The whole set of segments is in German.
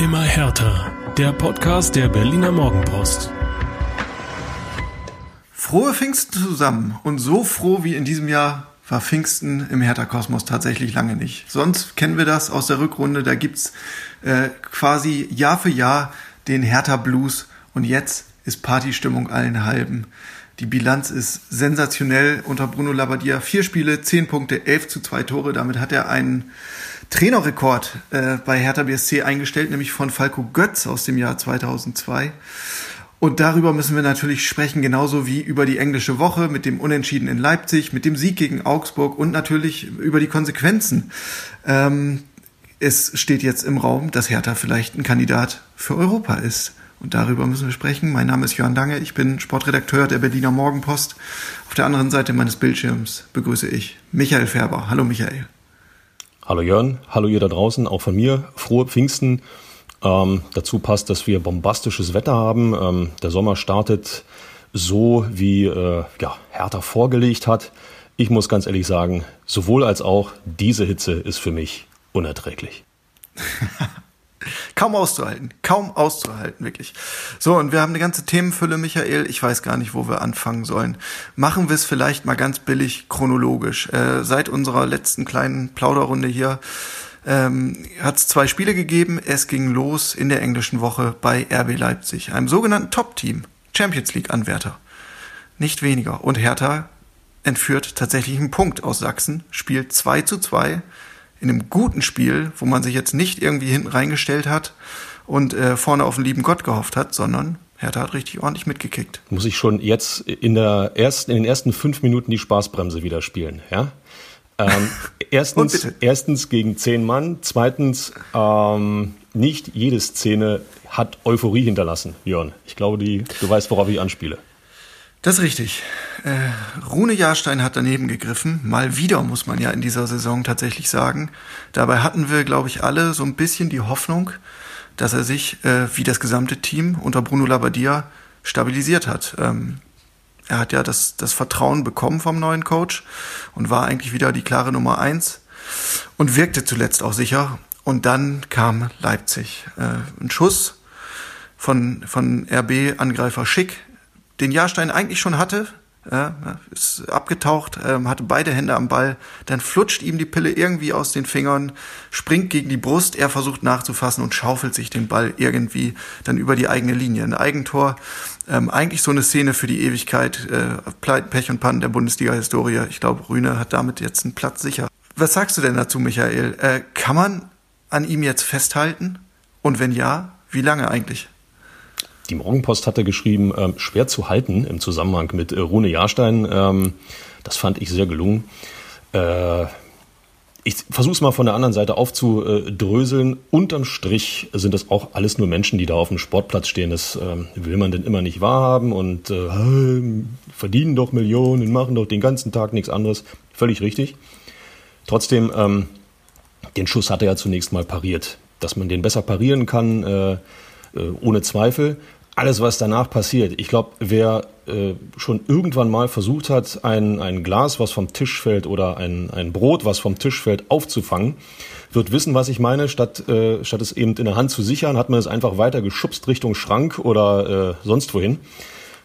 Immer härter. Der Podcast der Berliner Morgenpost. Frohe Pfingsten zusammen und so froh wie in diesem Jahr war Pfingsten im Hertha-Kosmos tatsächlich lange nicht. Sonst kennen wir das aus der Rückrunde, da gibt's äh, quasi Jahr für Jahr den Hertha-Blues und jetzt ist Partystimmung allen halben. Die Bilanz ist sensationell unter Bruno Labbadia. Vier Spiele, zehn Punkte, elf zu zwei Tore. Damit hat er einen Trainerrekord äh, bei Hertha BSC eingestellt, nämlich von Falco Götz aus dem Jahr 2002. Und darüber müssen wir natürlich sprechen, genauso wie über die englische Woche mit dem Unentschieden in Leipzig, mit dem Sieg gegen Augsburg und natürlich über die Konsequenzen. Ähm, es steht jetzt im Raum, dass Hertha vielleicht ein Kandidat für Europa ist. Und darüber müssen wir sprechen. Mein Name ist Johann Dange, ich bin Sportredakteur der Berliner Morgenpost. Auf der anderen Seite meines Bildschirms begrüße ich Michael Färber. Hallo Michael. Hallo Jörn, hallo ihr da draußen, auch von mir. Frohe Pfingsten. Ähm, dazu passt, dass wir bombastisches Wetter haben. Ähm, der Sommer startet so, wie äh, ja, Hertha vorgelegt hat. Ich muss ganz ehrlich sagen, sowohl als auch diese Hitze ist für mich unerträglich. Kaum auszuhalten, kaum auszuhalten, wirklich. So, und wir haben eine ganze Themenfülle, Michael. Ich weiß gar nicht, wo wir anfangen sollen. Machen wir es vielleicht mal ganz billig chronologisch. Äh, seit unserer letzten kleinen Plauderrunde hier ähm, hat es zwei Spiele gegeben. Es ging los in der englischen Woche bei RB Leipzig, einem sogenannten Top-Team, Champions League-Anwärter. Nicht weniger. Und Hertha entführt tatsächlich einen Punkt aus Sachsen, spielt 2 zu 2 in einem guten Spiel, wo man sich jetzt nicht irgendwie hinten reingestellt hat und äh, vorne auf den lieben Gott gehofft hat, sondern Hertha hat richtig ordentlich mitgekickt. Muss ich schon jetzt in, der ersten, in den ersten fünf Minuten die Spaßbremse wieder spielen, ja? Ähm, erstens, erstens gegen zehn Mann, zweitens ähm, nicht jede Szene hat Euphorie hinterlassen, Jörn. Ich glaube, die, du weißt, worauf ich anspiele. Das ist richtig. Äh, Rune Jahrstein hat daneben gegriffen. Mal wieder, muss man ja in dieser Saison tatsächlich sagen. Dabei hatten wir, glaube ich, alle so ein bisschen die Hoffnung, dass er sich, äh, wie das gesamte Team unter Bruno Labbadia, stabilisiert hat. Ähm, er hat ja das, das Vertrauen bekommen vom neuen Coach und war eigentlich wieder die klare Nummer eins und wirkte zuletzt auch sicher. Und dann kam Leipzig. Äh, ein Schuss von, von RB-Angreifer Schick den Jahrstein eigentlich schon hatte, ja, ist abgetaucht, ähm, hatte beide Hände am Ball, dann flutscht ihm die Pille irgendwie aus den Fingern, springt gegen die Brust, er versucht nachzufassen und schaufelt sich den Ball irgendwie dann über die eigene Linie. Ein Eigentor, ähm, eigentlich so eine Szene für die Ewigkeit, äh, Pech und Pannen der Bundesliga-Historie. Ich glaube, Rühne hat damit jetzt einen Platz sicher. Was sagst du denn dazu, Michael? Äh, kann man an ihm jetzt festhalten? Und wenn ja, wie lange eigentlich? Die Morgenpost hatte geschrieben, ähm, schwer zu halten im Zusammenhang mit äh, Rune Jahrstein. Ähm, das fand ich sehr gelungen. Äh, ich versuche es mal von der anderen Seite aufzudröseln. Unterm Strich sind das auch alles nur Menschen, die da auf dem Sportplatz stehen. Das äh, will man denn immer nicht wahrhaben und äh, verdienen doch Millionen, machen doch den ganzen Tag nichts anderes. Völlig richtig. Trotzdem, ähm, den Schuss hat er ja zunächst mal pariert. Dass man den besser parieren kann, äh, äh ohne Zweifel alles, was danach passiert. Ich glaube, wer äh, schon irgendwann mal versucht hat, ein, ein Glas, was vom Tisch fällt, oder ein, ein Brot, was vom Tisch fällt, aufzufangen, wird wissen, was ich meine. Statt, äh, statt es eben in der Hand zu sichern, hat man es einfach weiter geschubst Richtung Schrank oder äh, sonst wohin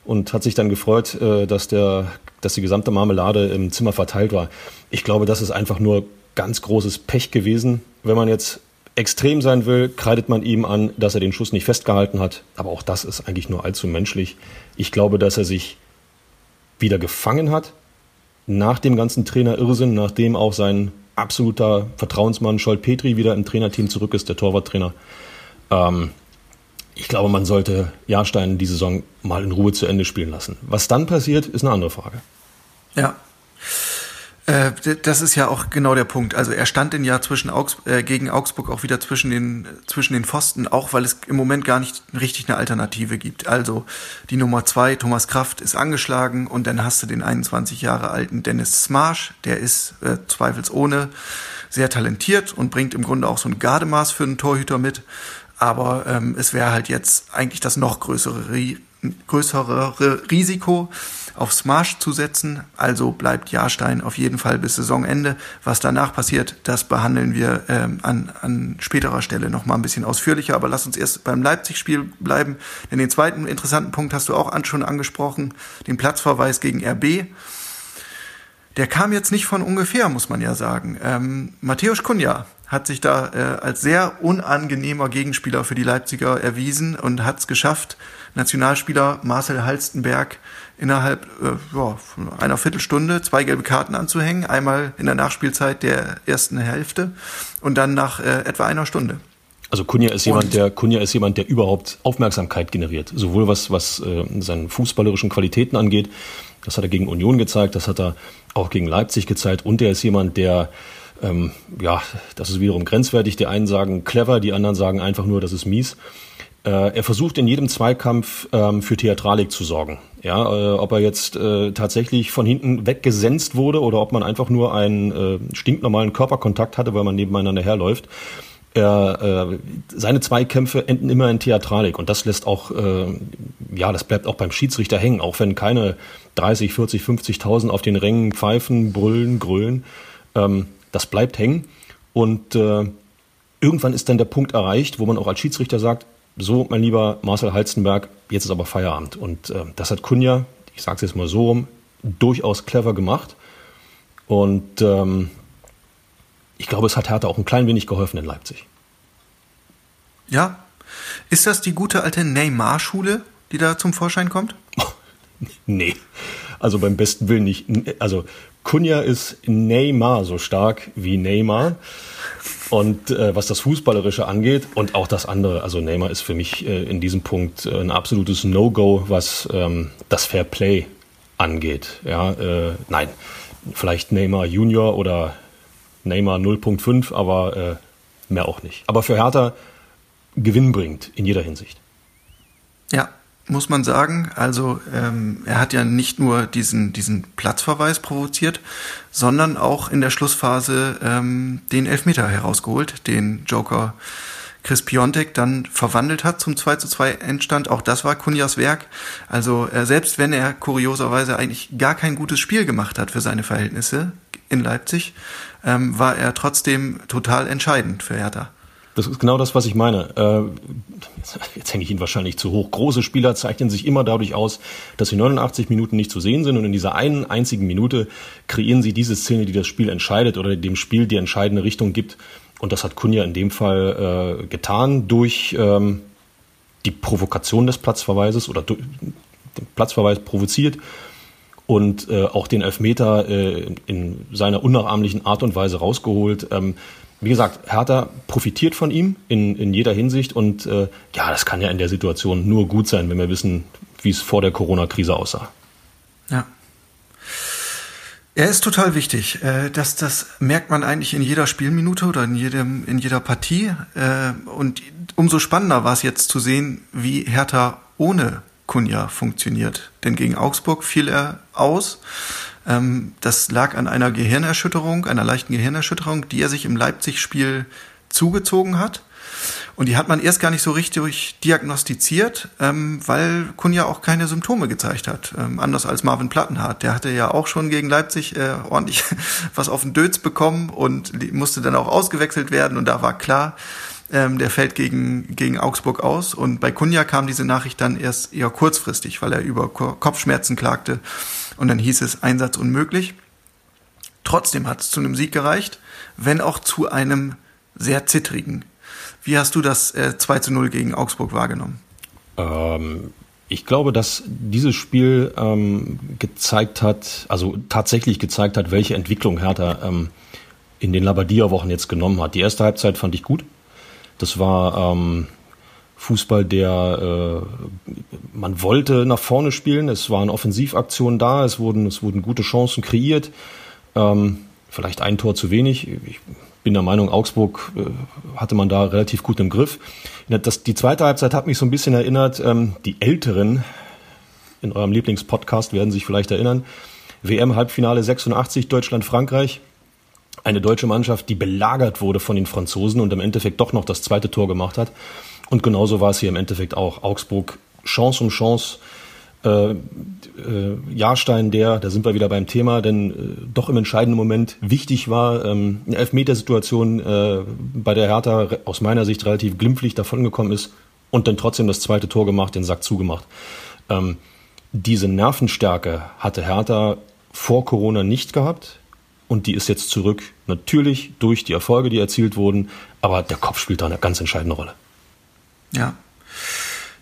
und hat sich dann gefreut, äh, dass, der, dass die gesamte Marmelade im Zimmer verteilt war. Ich glaube, das ist einfach nur ganz großes Pech gewesen. Wenn man jetzt extrem sein will, kreidet man ihm an, dass er den Schuss nicht festgehalten hat. Aber auch das ist eigentlich nur allzu menschlich. Ich glaube, dass er sich wieder gefangen hat nach dem ganzen Trainer-Irrsinn, nachdem auch sein absoluter Vertrauensmann Scholt Petri wieder im Trainerteam zurück ist, der Torwarttrainer. Ähm, ich glaube, man sollte Jahrstein die Saison mal in Ruhe zu Ende spielen lassen. Was dann passiert, ist eine andere Frage. Ja. Äh, das ist ja auch genau der Punkt. Also er stand in Jahr zwischen Augs äh, gegen Augsburg auch wieder zwischen den zwischen den Pfosten, auch weil es im Moment gar nicht richtig eine Alternative gibt. Also die Nummer zwei, Thomas Kraft, ist angeschlagen und dann hast du den 21 Jahre alten Dennis Smarsch, der ist äh, zweifelsohne sehr talentiert und bringt im Grunde auch so ein Gardemaß für einen Torhüter mit. Aber ähm, es wäre halt jetzt eigentlich das noch größere größere Risiko aufs Marsch zu setzen. Also bleibt Jahrstein auf jeden Fall bis Saisonende. Was danach passiert, das behandeln wir ähm, an, an späterer Stelle noch mal ein bisschen ausführlicher. Aber lass uns erst beim Leipzig-Spiel bleiben. Denn den zweiten interessanten Punkt hast du auch schon angesprochen, den Platzverweis gegen RB. Der kam jetzt nicht von ungefähr, muss man ja sagen. Ähm, Matthäus Kunja hat sich da äh, als sehr unangenehmer Gegenspieler für die Leipziger erwiesen und hat es geschafft, Nationalspieler Marcel Halstenberg innerhalb äh, ja, einer Viertelstunde zwei gelbe Karten anzuhängen. Einmal in der Nachspielzeit der ersten Hälfte und dann nach äh, etwa einer Stunde. Also Kunja ist jemand, der Kunja ist jemand, der überhaupt Aufmerksamkeit generiert, sowohl was was äh, seine fußballerischen Qualitäten angeht. Das hat er gegen Union gezeigt, das hat er auch gegen Leipzig gezeigt und er ist jemand, der ähm, ja, das ist wiederum grenzwertig. Die einen sagen clever, die anderen sagen einfach nur, das ist mies. Äh, er versucht in jedem Zweikampf ähm, für Theatralik zu sorgen. Ja, äh, ob er jetzt äh, tatsächlich von hinten weggesenzt wurde oder ob man einfach nur einen äh, stinknormalen Körperkontakt hatte, weil man nebeneinander herläuft. Er, äh, seine Zweikämpfe enden immer in Theatralik und das lässt auch, äh, ja, das bleibt auch beim Schiedsrichter hängen, auch wenn keine 30, 40, 50.000 auf den Rängen pfeifen, brüllen, grölen. Ähm, das bleibt hängen und äh, irgendwann ist dann der Punkt erreicht, wo man auch als Schiedsrichter sagt, so, mein lieber Marcel Halstenberg, jetzt ist aber Feierabend. Und äh, das hat Kunja, ich sage es jetzt mal so rum, durchaus clever gemacht. Und ähm, ich glaube, es hat Hertha auch ein klein wenig geholfen in Leipzig. Ja. Ist das die gute alte Neymar-Schule, die da zum Vorschein kommt? nee. Also beim besten Willen nicht. Also Kunja ist Neymar so stark wie Neymar. Und äh, was das Fußballerische angeht und auch das andere, also Neymar ist für mich äh, in diesem Punkt äh, ein absolutes No-Go, was ähm, das Fair Play angeht. Ja, äh, nein, vielleicht Neymar Junior oder Neymar 0.5, aber äh, mehr auch nicht. Aber für Hertha gewinnbringend in jeder Hinsicht. Ja, muss man sagen. Also ähm, er hat ja nicht nur diesen, diesen Platzverweis provoziert, sondern auch in der Schlussphase ähm, den Elfmeter herausgeholt, den Joker Chris Piontek dann verwandelt hat zum 2 zu 2 Endstand. Auch das war Kunjas Werk. Also äh, selbst wenn er kurioserweise eigentlich gar kein gutes Spiel gemacht hat für seine Verhältnisse in Leipzig, ähm, war er trotzdem total entscheidend für Hertha. Das ist genau das, was ich meine. Äh, jetzt hänge ich ihn wahrscheinlich zu hoch. Große Spieler zeichnen sich immer dadurch aus, dass sie 89 Minuten nicht zu sehen sind und in dieser einen einzigen Minute kreieren sie diese Szene, die das Spiel entscheidet oder dem Spiel die entscheidende Richtung gibt. Und das hat Kunja in dem Fall äh, getan durch ähm, die Provokation des Platzverweises oder den Platzverweis provoziert und äh, auch den Elfmeter in seiner unnachahmlichen Art und Weise rausgeholt. Ähm, wie gesagt, Hertha profitiert von ihm in, in jeder Hinsicht und äh, ja, das kann ja in der Situation nur gut sein, wenn wir wissen, wie es vor der Corona-Krise aussah. Ja. Er ist total wichtig. Äh, das, das merkt man eigentlich in jeder Spielminute oder in, jedem, in jeder Partie. Äh, und umso spannender war es jetzt zu sehen, wie Hertha ohne Kunja funktioniert. Denn gegen Augsburg fiel er aus. Ähm, das lag an einer Gehirnerschütterung, einer leichten Gehirnerschütterung, die er sich im Leipzig-Spiel zugezogen hat. Und die hat man erst gar nicht so richtig diagnostiziert, ähm, weil Kunja auch keine Symptome gezeigt hat. Ähm, anders als Marvin Plattenhardt. Der hatte ja auch schon gegen Leipzig äh, ordentlich was auf den Dötz bekommen und musste dann auch ausgewechselt werden. Und da war klar, ähm, der fällt gegen, gegen Augsburg aus. Und bei Kunja kam diese Nachricht dann erst eher kurzfristig, weil er über Kopfschmerzen klagte. Und dann hieß es Einsatz unmöglich. Trotzdem hat es zu einem Sieg gereicht, wenn auch zu einem sehr zittrigen. Wie hast du das äh, 2 zu 0 gegen Augsburg wahrgenommen? Ähm, ich glaube, dass dieses Spiel ähm, gezeigt hat, also tatsächlich gezeigt hat, welche Entwicklung Hertha ähm, in den Labadia-Wochen jetzt genommen hat. Die erste Halbzeit fand ich gut. Das war ähm, Fußball, der äh, man wollte nach vorne spielen. Es waren Offensivaktionen da, es wurden, es wurden gute Chancen kreiert. Ähm, vielleicht ein Tor zu wenig. Ich bin der Meinung, Augsburg äh, hatte man da relativ gut im Griff. Das, die zweite Halbzeit hat mich so ein bisschen erinnert, ähm, die Älteren in eurem Lieblingspodcast werden sich vielleicht erinnern. WM-Halbfinale 86, Deutschland-Frankreich eine deutsche Mannschaft, die belagert wurde von den Franzosen und im Endeffekt doch noch das zweite Tor gemacht hat. Und genauso war es hier im Endeffekt auch. Augsburg Chance um Chance Äh, äh, Jahrstein, der, da sind wir wieder beim Thema, denn äh, doch im entscheidenden Moment wichtig war, ähm, eine Elfmetersituation äh, bei der Hertha aus meiner Sicht relativ glimpflich davongekommen ist und dann trotzdem das zweite Tor gemacht, den Sack zugemacht. Ähm, diese Nervenstärke hatte Hertha vor Corona nicht gehabt und die ist jetzt zurück. Natürlich durch die Erfolge, die erzielt wurden, aber der Kopf spielt da eine ganz entscheidende Rolle. Ja,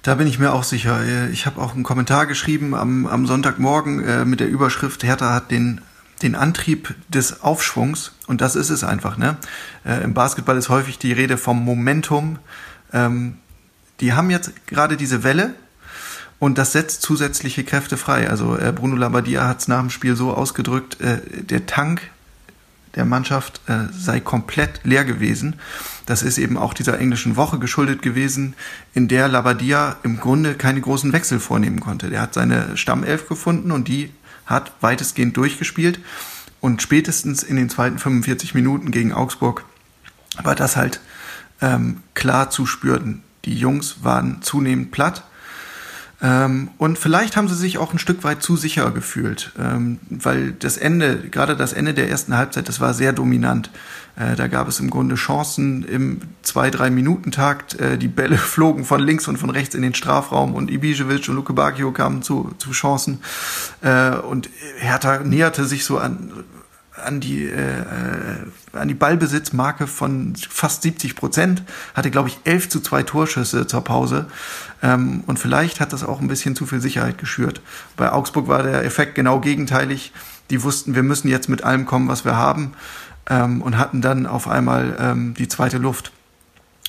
da bin ich mir auch sicher. Ich habe auch einen Kommentar geschrieben am, am Sonntagmorgen äh, mit der Überschrift Hertha hat den den Antrieb des Aufschwungs und das ist es einfach. Ne? Äh, Im Basketball ist häufig die Rede vom Momentum. Ähm, die haben jetzt gerade diese Welle und das setzt zusätzliche Kräfte frei. Also äh, Bruno Labbadia hat es nach dem Spiel so ausgedrückt, äh, der Tank der Mannschaft äh, sei komplett leer gewesen. Das ist eben auch dieser englischen Woche geschuldet gewesen, in der Labadia im Grunde keine großen Wechsel vornehmen konnte. Der hat seine Stammelf gefunden und die hat weitestgehend durchgespielt. Und spätestens in den zweiten 45 Minuten gegen Augsburg war das halt ähm, klar zu spüren. Die Jungs waren zunehmend platt ähm, und vielleicht haben sie sich auch ein Stück weit zu sicher gefühlt, ähm, weil das Ende, gerade das Ende der ersten Halbzeit, das war sehr dominant. Äh, da gab es im Grunde Chancen im zwei, drei Minuten Takt. Äh, die Bälle flogen von links und von rechts in den Strafraum und Ibisevic und Luke Bacchio kamen zu, zu Chancen. Äh, und Hertha näherte sich so an, an die, äh, an die Ballbesitzmarke von fast 70 Prozent, hatte, glaube ich, 11 zu 2 Torschüsse zur Pause. Ähm, und vielleicht hat das auch ein bisschen zu viel Sicherheit geschürt. Bei Augsburg war der Effekt genau gegenteilig. Die wussten, wir müssen jetzt mit allem kommen, was wir haben. Ähm, und hatten dann auf einmal ähm, die zweite Luft.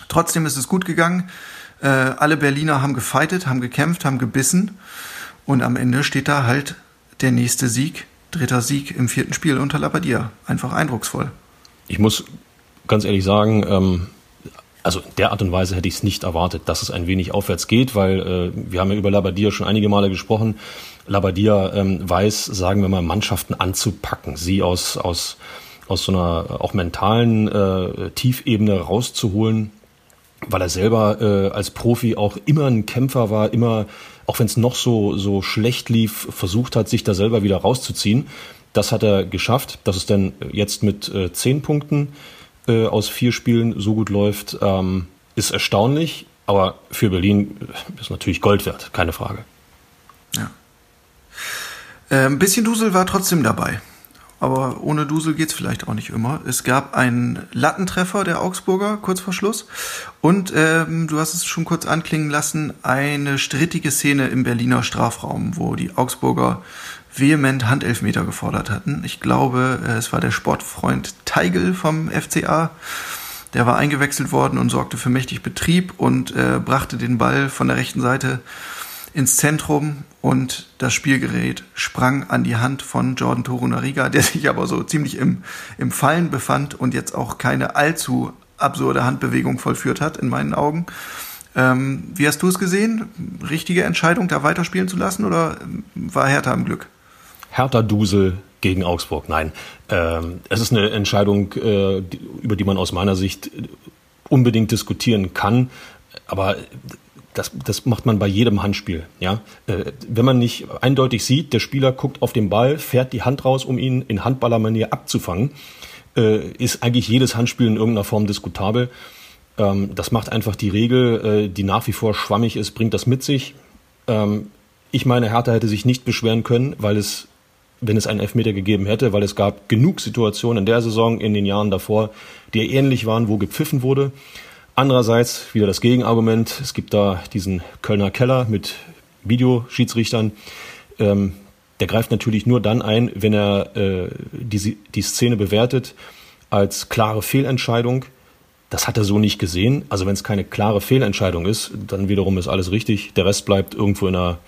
Trotzdem ist es gut gegangen. Äh, alle Berliner haben gefeitet, haben gekämpft, haben gebissen. Und am Ende steht da halt der nächste Sieg, dritter Sieg im vierten Spiel unter Labadia. Einfach eindrucksvoll. Ich muss ganz ehrlich sagen, ähm, also in der Art und Weise hätte ich es nicht erwartet, dass es ein wenig aufwärts geht, weil äh, wir haben ja über Labadia schon einige Male gesprochen. Labadia ähm, weiß, sagen wir mal, Mannschaften anzupacken, sie aus, aus, aus so einer auch mentalen äh, Tiefebene rauszuholen, weil er selber äh, als Profi auch immer ein Kämpfer war, immer, auch wenn es noch so, so schlecht lief, versucht hat, sich da selber wieder rauszuziehen. Das hat er geschafft. Das ist dann jetzt mit äh, zehn Punkten äh, aus vier Spielen so gut läuft, ähm, ist erstaunlich. Aber für Berlin ist natürlich Gold wert, keine Frage. Ja. Äh, ein bisschen Dusel war trotzdem dabei. Aber ohne Dusel geht's vielleicht auch nicht immer. Es gab einen Lattentreffer der Augsburger kurz vor Schluss. Und ähm, du hast es schon kurz anklingen lassen, eine strittige Szene im Berliner Strafraum, wo die Augsburger vehement Handelfmeter gefordert hatten. Ich glaube, äh, es war der Sportfreund Teigel vom FCA. Der war eingewechselt worden und sorgte für mächtig Betrieb und äh, brachte den Ball von der rechten Seite ins Zentrum und das Spielgerät sprang an die Hand von Jordan Torunariga, der sich aber so ziemlich im, im Fallen befand und jetzt auch keine allzu absurde Handbewegung vollführt hat, in meinen Augen. Ähm, wie hast du es gesehen? Richtige Entscheidung, da weiterspielen zu lassen oder war Hertha im Glück? Hertha Dusel gegen Augsburg. Nein, ähm, es ist eine Entscheidung, äh, über die man aus meiner Sicht unbedingt diskutieren kann. Aber das, das macht man bei jedem Handspiel. Ja? Äh, wenn man nicht eindeutig sieht, der Spieler guckt auf den Ball, fährt die Hand raus, um ihn in Handballermanier abzufangen, äh, ist eigentlich jedes Handspiel in irgendeiner Form diskutabel. Ähm, das macht einfach die Regel, äh, die nach wie vor schwammig ist, bringt das mit sich. Ähm, ich meine, Hertha hätte sich nicht beschweren können, weil es wenn es einen Elfmeter gegeben hätte, weil es gab genug Situationen in der Saison, in den Jahren davor, die ähnlich waren, wo gepfiffen wurde. Andererseits wieder das Gegenargument. Es gibt da diesen Kölner Keller mit Videoschiedsrichtern. Ähm, der greift natürlich nur dann ein, wenn er äh, die, die Szene bewertet als klare Fehlentscheidung. Das hat er so nicht gesehen. Also wenn es keine klare Fehlentscheidung ist, dann wiederum ist alles richtig. Der Rest bleibt irgendwo in einer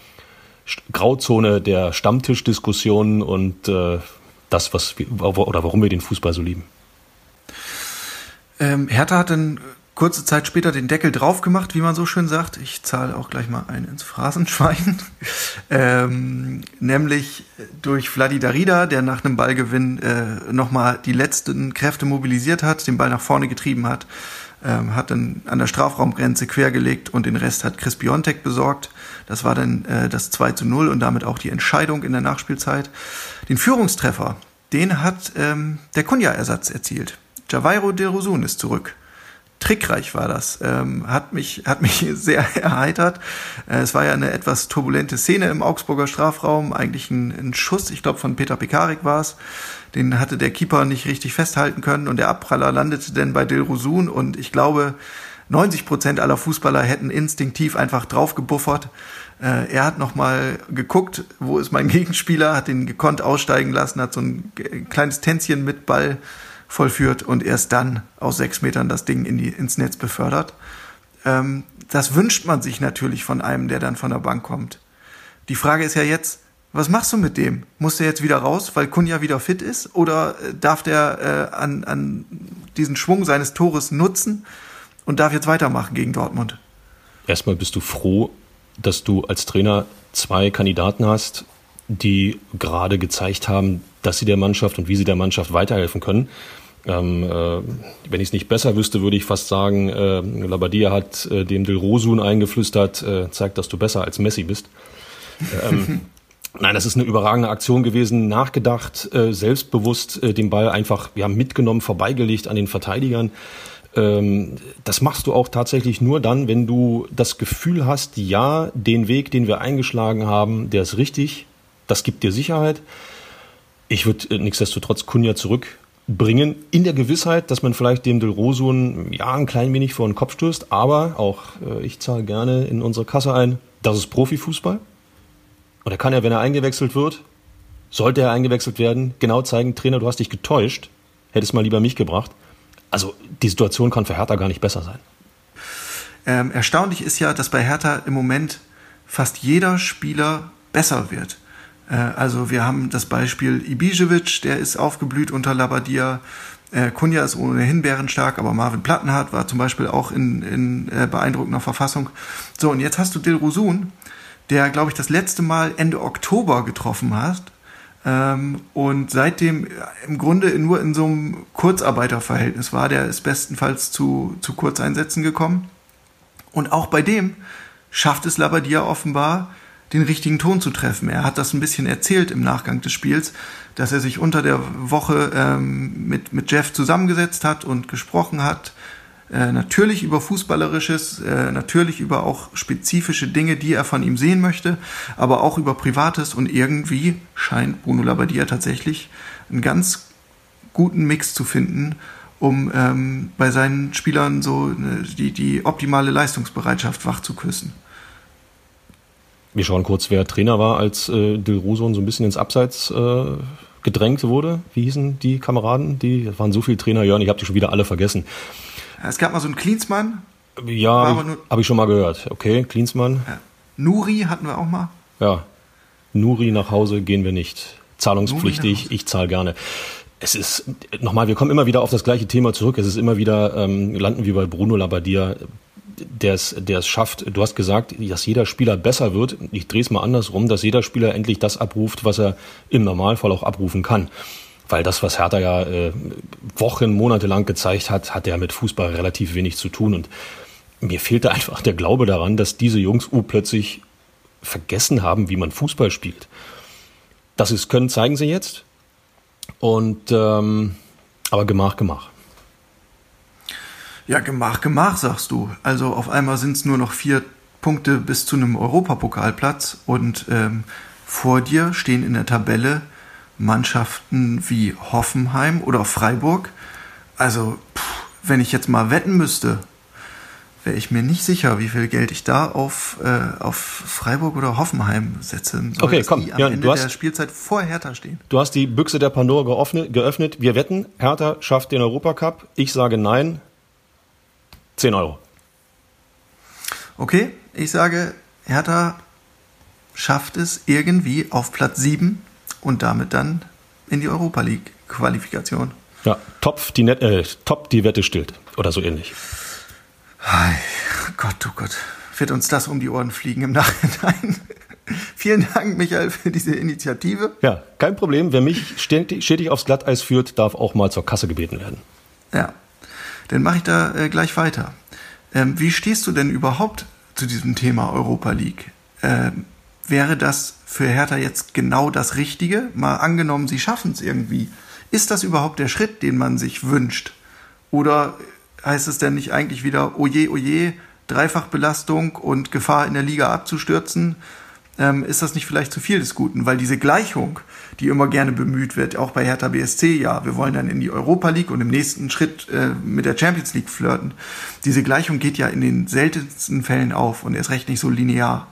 Grauzone der Stammtischdiskussionen und äh, das, was wir, oder warum wir den Fußball so lieben. Ähm, Hertha hat dann kurze Zeit später den Deckel drauf gemacht, wie man so schön sagt. Ich zahle auch gleich mal ein ins Phrasenschwein. ähm, nämlich durch Vladi Darida, der nach einem Ballgewinn äh, nochmal die letzten Kräfte mobilisiert hat, den Ball nach vorne getrieben hat ähm, hat dann an der Strafraumgrenze quergelegt und den Rest hat Chris Biontek besorgt. Das war dann äh, das 2 zu 0 und damit auch die Entscheidung in der Nachspielzeit. Den Führungstreffer, den hat ähm, der Kunja-Ersatz erzielt. Javairo de Rosun ist zurück trickreich war das. Ähm, hat mich hat mich sehr erheitert. Äh, es war ja eine etwas turbulente Szene im Augsburger Strafraum. Eigentlich ein, ein Schuss, ich glaube von Peter Pekarik war es. Den hatte der Keeper nicht richtig festhalten können und der Abpraller landete dann bei Dilrosun und ich glaube 90 Prozent aller Fußballer hätten instinktiv einfach drauf gebuffert. Äh, er hat nochmal geguckt, wo ist mein Gegenspieler, hat ihn gekonnt aussteigen lassen, hat so ein kleines Tänzchen mit Ball vollführt und erst dann aus sechs Metern das Ding in die, ins Netz befördert. Ähm, das wünscht man sich natürlich von einem, der dann von der Bank kommt. Die Frage ist ja jetzt, was machst du mit dem? Muss der jetzt wieder raus, weil Kunja wieder fit ist? Oder äh, darf der äh, an, an diesen Schwung seines Tores nutzen und darf jetzt weitermachen gegen Dortmund? Erstmal bist du froh, dass du als Trainer zwei Kandidaten hast, die gerade gezeigt haben, dass sie der Mannschaft und wie sie der Mannschaft weiterhelfen können. Ähm, äh, wenn ich es nicht besser wüsste, würde ich fast sagen, äh, Labadia hat äh, dem Del Rosun eingeflüstert, äh, zeigt, dass du besser als Messi bist. Ähm, Nein, das ist eine überragende Aktion gewesen, nachgedacht, äh, selbstbewusst äh, den Ball einfach ja, mitgenommen, vorbeigelegt an den Verteidigern. Ähm, das machst du auch tatsächlich nur dann, wenn du das Gefühl hast, ja, den Weg, den wir eingeschlagen haben, der ist richtig, das gibt dir Sicherheit. Ich würde äh, nichtsdestotrotz Kunja zurückbringen, in der Gewissheit, dass man vielleicht dem Del Rosun ja ein klein wenig vor den Kopf stößt, aber auch äh, ich zahle gerne in unsere Kasse ein, das ist Profifußball. Und er kann ja, wenn er eingewechselt wird, sollte er eingewechselt werden, genau zeigen, Trainer, du hast dich getäuscht, hättest mal lieber mich gebracht. Also die Situation kann für Hertha gar nicht besser sein. Ähm, erstaunlich ist ja, dass bei Hertha im Moment fast jeder Spieler besser wird. Äh, also wir haben das Beispiel Ibisevic, der ist aufgeblüht unter Labadia. Äh, Kunja ist ohnehin bärenstark, aber Marvin Plattenhardt war zum Beispiel auch in, in äh, beeindruckender Verfassung. So, und jetzt hast du Dilrosun, der, glaube ich, das letzte Mal Ende Oktober getroffen hat. Ähm, und seitdem im Grunde nur in so einem Kurzarbeiterverhältnis war. Der ist bestenfalls zu, zu Kurzeinsätzen gekommen. Und auch bei dem schafft es Labadia offenbar, den richtigen Ton zu treffen. Er hat das ein bisschen erzählt im Nachgang des Spiels, dass er sich unter der Woche ähm, mit, mit Jeff zusammengesetzt hat und gesprochen hat. Äh, natürlich über Fußballerisches, äh, natürlich über auch spezifische Dinge, die er von ihm sehen möchte, aber auch über Privates und irgendwie scheint Bruno Labbadia tatsächlich einen ganz guten Mix zu finden, um ähm, bei seinen Spielern so eine, die, die optimale Leistungsbereitschaft wach zu küssen. Wir schauen kurz, wer Trainer war, als äh, Dilrosun so ein bisschen ins Abseits äh, gedrängt wurde. Wie hießen die Kameraden? Die waren so viele Trainer, Jörn, ich habe die schon wieder alle vergessen. Es gab mal so einen Klinsmann. Ja, habe ich, hab ich, schon mal gehört. Okay, Klinsmann. Ja. Nuri hatten wir auch mal. Ja, Nuri nach Hause gehen wir nicht. Zahlungspflichtig, ich zahle gerne. Es ist, nochmal, wir kommen immer wieder auf das gleiche Thema zurück. Es ist immer wieder, ähm, landen wir bei Bruno Labbadia der es, schafft, du hast gesagt, dass jeder Spieler besser wird. Ich drehe es mal andersrum, dass jeder Spieler endlich das abruft, was er im Normalfall auch abrufen kann. Weil das, was Hertha ja äh, Wochen, Monate lang gezeigt hat, hat ja mit Fußball relativ wenig zu tun. Und mir fehlte einfach der Glaube daran, dass diese Jungs plötzlich vergessen haben, wie man Fußball spielt. Das ist können, zeigen sie jetzt. Und ähm, aber Gemach, Gemach. Ja, Gemach, Gemach, sagst du. Also auf einmal sind es nur noch vier Punkte bis zu einem Europapokalplatz und ähm, vor dir stehen in der Tabelle Mannschaften wie Hoffenheim oder Freiburg. Also, pff, wenn ich jetzt mal wetten müsste, wäre ich mir nicht sicher, wie viel Geld ich da auf, äh, auf Freiburg oder Hoffenheim setze. Okay, komm, die am ja, Ende du hast, der Spielzeit vor Hertha stehen. Du hast die Büchse der Pandora geöffnet, geöffnet. Wir wetten, Hertha schafft den Europacup. Ich sage nein. 10 Euro. Okay, ich sage, Hertha schafft es irgendwie auf Platz 7 und damit dann in die Europa League Qualifikation. Ja, top die, Net äh, top die Wette stillt oder so ähnlich. Hey, Gott, oh Gott, wird uns das um die Ohren fliegen im Nachhinein. Vielen Dank, Michael, für diese Initiative. Ja, kein Problem. Wer mich stetig aufs Glatteis führt, darf auch mal zur Kasse gebeten werden. Ja, dann mache ich da äh, gleich weiter. Ähm, wie stehst du denn überhaupt zu diesem Thema Europa League? Ähm, wäre das für Hertha jetzt genau das Richtige? Mal angenommen, sie schaffen es irgendwie. Ist das überhaupt der Schritt, den man sich wünscht? Oder heißt es denn nicht eigentlich wieder, oje, oje, Dreifachbelastung und Gefahr in der Liga abzustürzen? Ähm, ist das nicht vielleicht zu viel des Guten? Weil diese Gleichung, die immer gerne bemüht wird, auch bei Hertha BSC, ja, wir wollen dann in die Europa League und im nächsten Schritt äh, mit der Champions League flirten. Diese Gleichung geht ja in den seltensten Fällen auf und ist recht nicht so linear.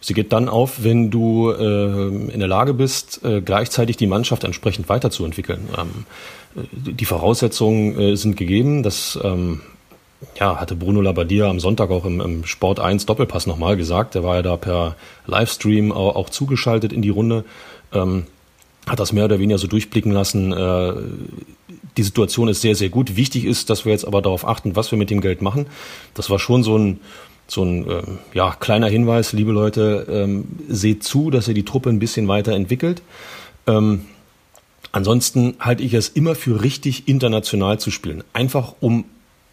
Sie geht dann auf, wenn du äh, in der Lage bist, äh, gleichzeitig die Mannschaft entsprechend weiterzuentwickeln. Ähm, äh, die Voraussetzungen äh, sind gegeben, dass ähm, ja, hatte Bruno Labbadia am Sonntag auch im, im Sport 1 Doppelpass nochmal gesagt. Der war ja da per Livestream auch, auch zugeschaltet in die Runde. Ähm, hat das mehr oder weniger so durchblicken lassen. Äh, die Situation ist sehr, sehr gut. Wichtig ist, dass wir jetzt aber darauf achten, was wir mit dem Geld machen. Das war schon so ein, so ein äh, ja, kleiner Hinweis, liebe Leute, ähm, seht zu, dass ihr die Truppe ein bisschen weiterentwickelt. Ähm, ansonsten halte ich es immer für richtig, international zu spielen. Einfach um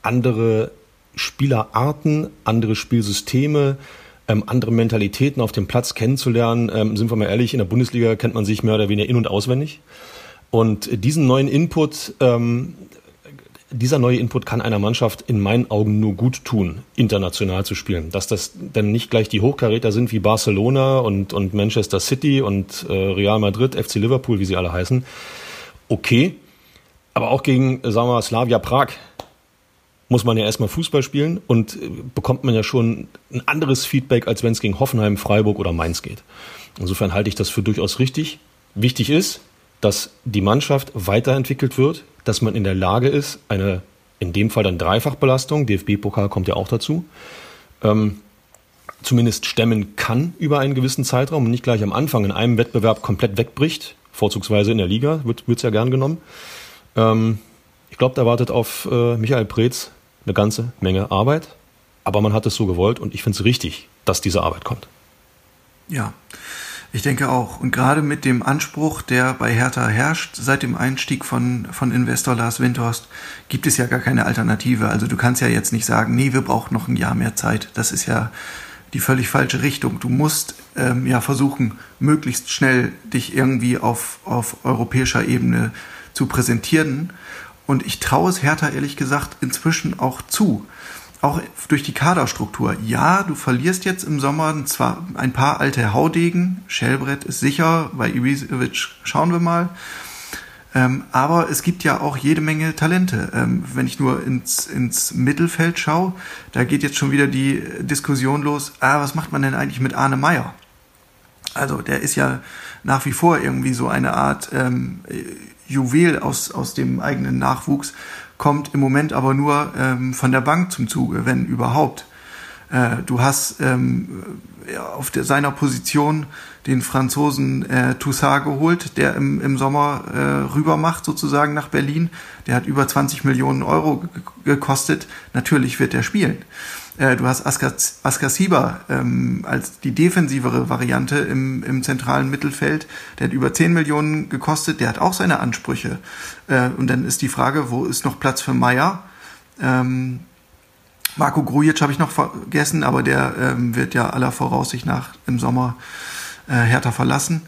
andere Spielerarten, andere Spielsysteme, ähm, andere Mentalitäten auf dem Platz kennenzulernen. Ähm, sind wir mal ehrlich, in der Bundesliga kennt man sich mehr oder weniger in- und auswendig. Und diesen neuen Input, ähm, dieser neue Input kann einer Mannschaft in meinen Augen nur gut tun, international zu spielen. Dass das dann nicht gleich die Hochkaräter sind wie Barcelona und, und Manchester City und äh, Real Madrid, FC Liverpool, wie sie alle heißen. Okay. Aber auch gegen, sagen wir mal, Slavia Prag muss man ja erstmal Fußball spielen und äh, bekommt man ja schon ein anderes Feedback, als wenn es gegen Hoffenheim, Freiburg oder Mainz geht. Insofern halte ich das für durchaus richtig. Wichtig ist, dass die Mannschaft weiterentwickelt wird, dass man in der Lage ist, eine, in dem Fall dann Dreifachbelastung, DFB-Pokal kommt ja auch dazu, ähm, zumindest stemmen kann über einen gewissen Zeitraum und nicht gleich am Anfang in einem Wettbewerb komplett wegbricht, vorzugsweise in der Liga, wird es ja gern genommen. Ähm, ich glaube, da wartet auf äh, Michael Preetz eine ganze Menge Arbeit, aber man hat es so gewollt und ich finde es richtig, dass diese Arbeit kommt. Ja, ich denke auch. Und gerade mit dem Anspruch, der bei Hertha herrscht, seit dem Einstieg von, von Investor Lars Windhorst, gibt es ja gar keine Alternative. Also du kannst ja jetzt nicht sagen, nee, wir brauchen noch ein Jahr mehr Zeit. Das ist ja die völlig falsche Richtung. Du musst ähm, ja versuchen, möglichst schnell dich irgendwie auf, auf europäischer Ebene zu präsentieren. Und ich traue es Hertha ehrlich gesagt inzwischen auch zu. Auch durch die Kaderstruktur. Ja, du verlierst jetzt im Sommer zwar ein paar alte Haudegen. Schellbrett ist sicher, bei Ibisevic schauen wir mal. Ähm, aber es gibt ja auch jede Menge Talente. Ähm, wenn ich nur ins, ins Mittelfeld schaue, da geht jetzt schon wieder die Diskussion los, ah, was macht man denn eigentlich mit Arne Meyer? Also der ist ja nach wie vor irgendwie so eine Art ähm, Juwel aus, aus dem eigenen Nachwuchs, kommt im Moment aber nur ähm, von der Bank zum Zuge, wenn überhaupt. Äh, du hast ähm, auf der, seiner Position den Franzosen äh, Toussaint geholt, der im, im Sommer äh, rüber macht sozusagen nach Berlin. Der hat über 20 Millionen Euro gekostet. Natürlich wird er spielen. Äh, du hast Askasiba ähm, als die defensivere Variante im, im zentralen Mittelfeld. Der hat über 10 Millionen gekostet, der hat auch seine Ansprüche. Äh, und dann ist die Frage, wo ist noch Platz für Meier? Ähm, Marco Grujic habe ich noch vergessen, aber der ähm, wird ja aller Voraussicht nach im Sommer äh, Hertha verlassen.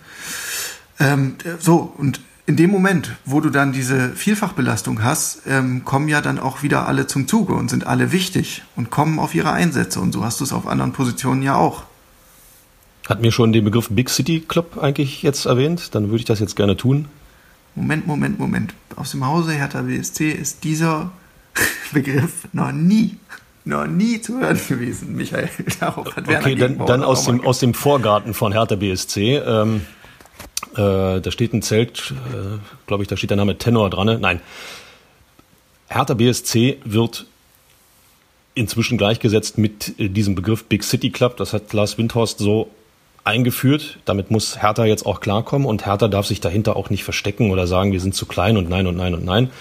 Ähm, so, und in dem Moment, wo du dann diese Vielfachbelastung hast, ähm, kommen ja dann auch wieder alle zum Zuge und sind alle wichtig und kommen auf ihre Einsätze. Und so hast du es auf anderen Positionen ja auch. Hat mir schon den Begriff Big City Club eigentlich jetzt erwähnt? Dann würde ich das jetzt gerne tun. Moment, Moment, Moment. Aus dem Hause Hertha BSC ist dieser Begriff noch nie, noch nie zu hören gewesen, Michael. Darauf hat okay, dann, dann aus, dem, aus dem Vorgarten von Hertha BSC. Ähm, äh, da steht ein Zelt, äh, glaube ich, da steht der Name Tenor dran. Ne? Nein. Hertha BSC wird inzwischen gleichgesetzt mit äh, diesem Begriff Big City Club. Das hat Lars Windhorst so eingeführt. Damit muss Hertha jetzt auch klarkommen und Hertha darf sich dahinter auch nicht verstecken oder sagen, wir sind zu klein und nein und nein und nein.